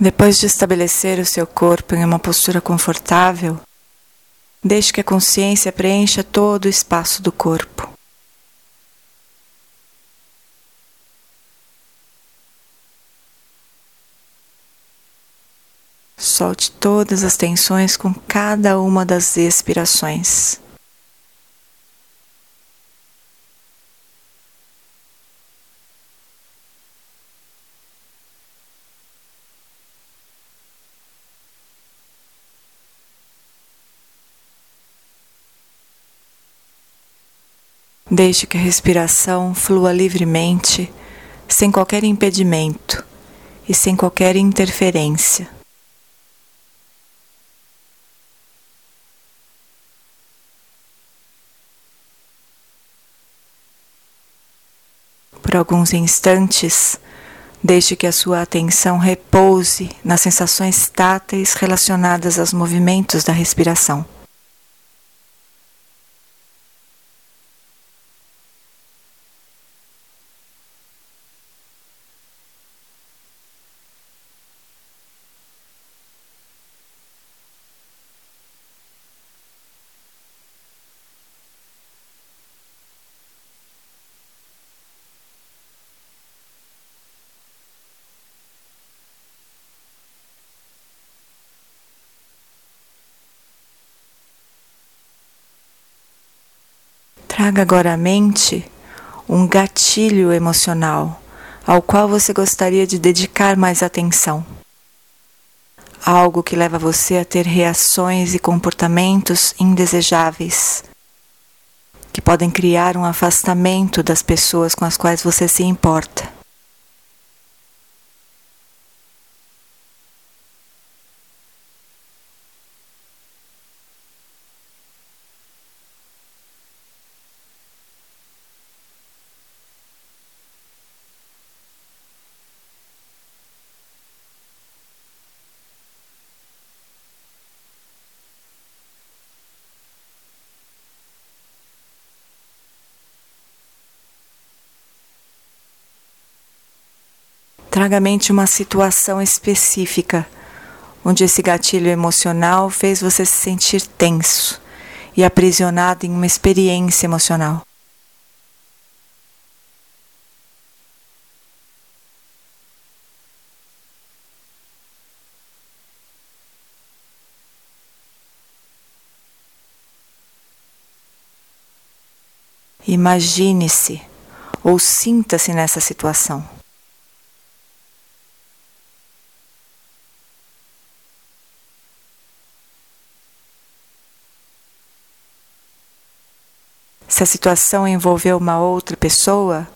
Depois de estabelecer o seu corpo em uma postura confortável, deixe que a consciência preencha todo o espaço do corpo. Solte todas as tensões com cada uma das expirações. Deixe que a respiração flua livremente, sem qualquer impedimento e sem qualquer interferência. Por alguns instantes, deixe que a sua atenção repouse nas sensações táteis relacionadas aos movimentos da respiração. Traga agora à mente um gatilho emocional ao qual você gostaria de dedicar mais atenção. Algo que leva você a ter reações e comportamentos indesejáveis, que podem criar um afastamento das pessoas com as quais você se importa. Traga à mente uma situação específica onde esse gatilho emocional fez você se sentir tenso e aprisionado em uma experiência emocional. Imagine-se ou sinta-se nessa situação. Se a situação envolveu uma outra pessoa,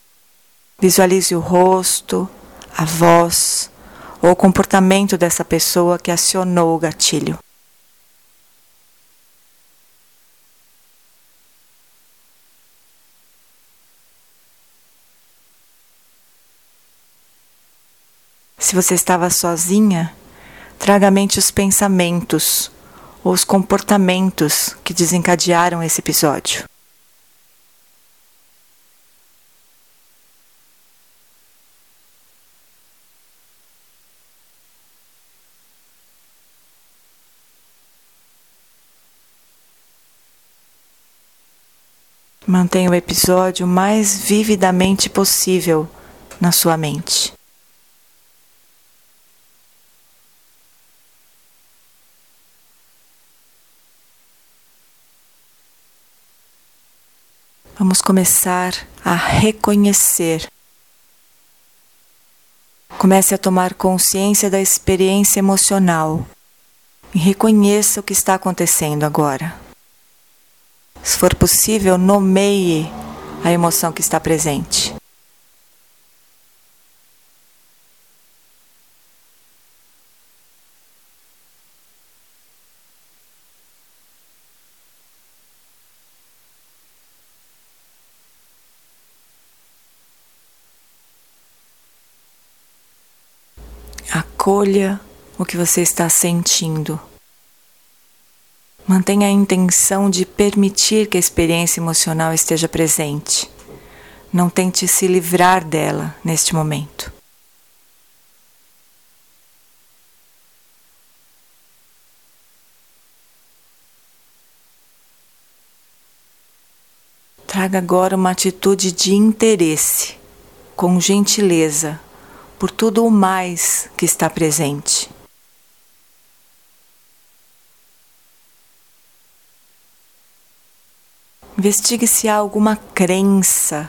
visualize o rosto, a voz ou o comportamento dessa pessoa que acionou o gatilho. Se você estava sozinha, traga à mente os pensamentos ou os comportamentos que desencadearam esse episódio. Mantenha o episódio o mais vividamente possível na sua mente. Vamos começar a reconhecer. Comece a tomar consciência da experiência emocional e reconheça o que está acontecendo agora. Se for possível, nomeie a emoção que está presente. Acolha o que você está sentindo. Mantenha a intenção de permitir que a experiência emocional esteja presente. Não tente se livrar dela neste momento. Traga agora uma atitude de interesse, com gentileza, por tudo o mais que está presente. Investigue se há alguma crença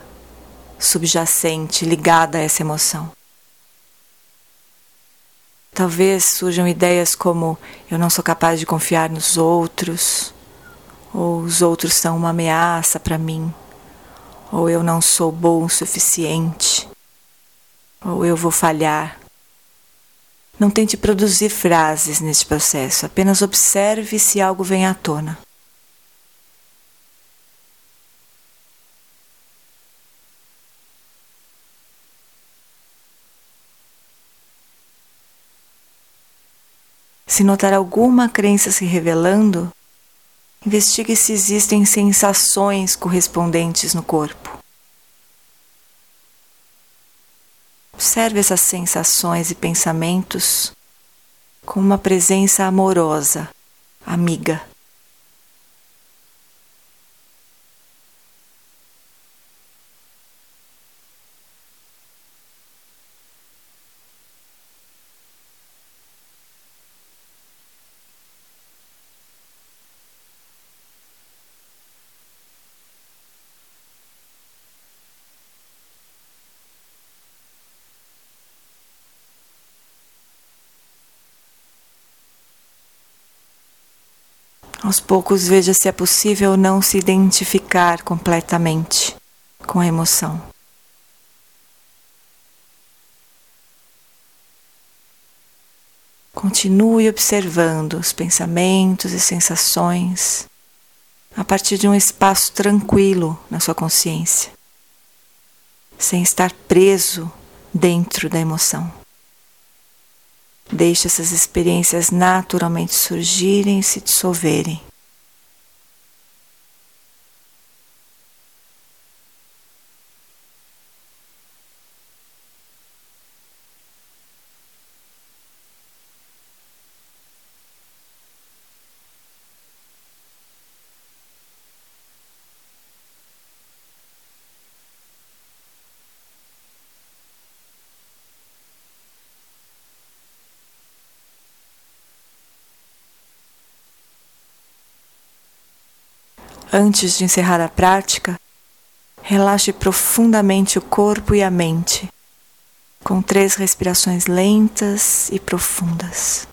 subjacente ligada a essa emoção. Talvez surjam ideias como eu não sou capaz de confiar nos outros, ou os outros são uma ameaça para mim, ou eu não sou bom o suficiente, ou eu vou falhar. Não tente produzir frases neste processo, apenas observe se algo vem à tona. Se notar alguma crença se revelando, investigue se existem sensações correspondentes no corpo. Observe essas sensações e pensamentos com uma presença amorosa, amiga. Aos poucos veja se é possível não se identificar completamente com a emoção. Continue observando os pensamentos e sensações a partir de um espaço tranquilo na sua consciência, sem estar preso dentro da emoção. Deixe essas experiências naturalmente surgirem e se dissolverem. Antes de encerrar a prática, relaxe profundamente o corpo e a mente, com três respirações lentas e profundas.